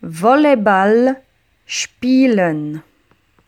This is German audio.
Volleyball spielen.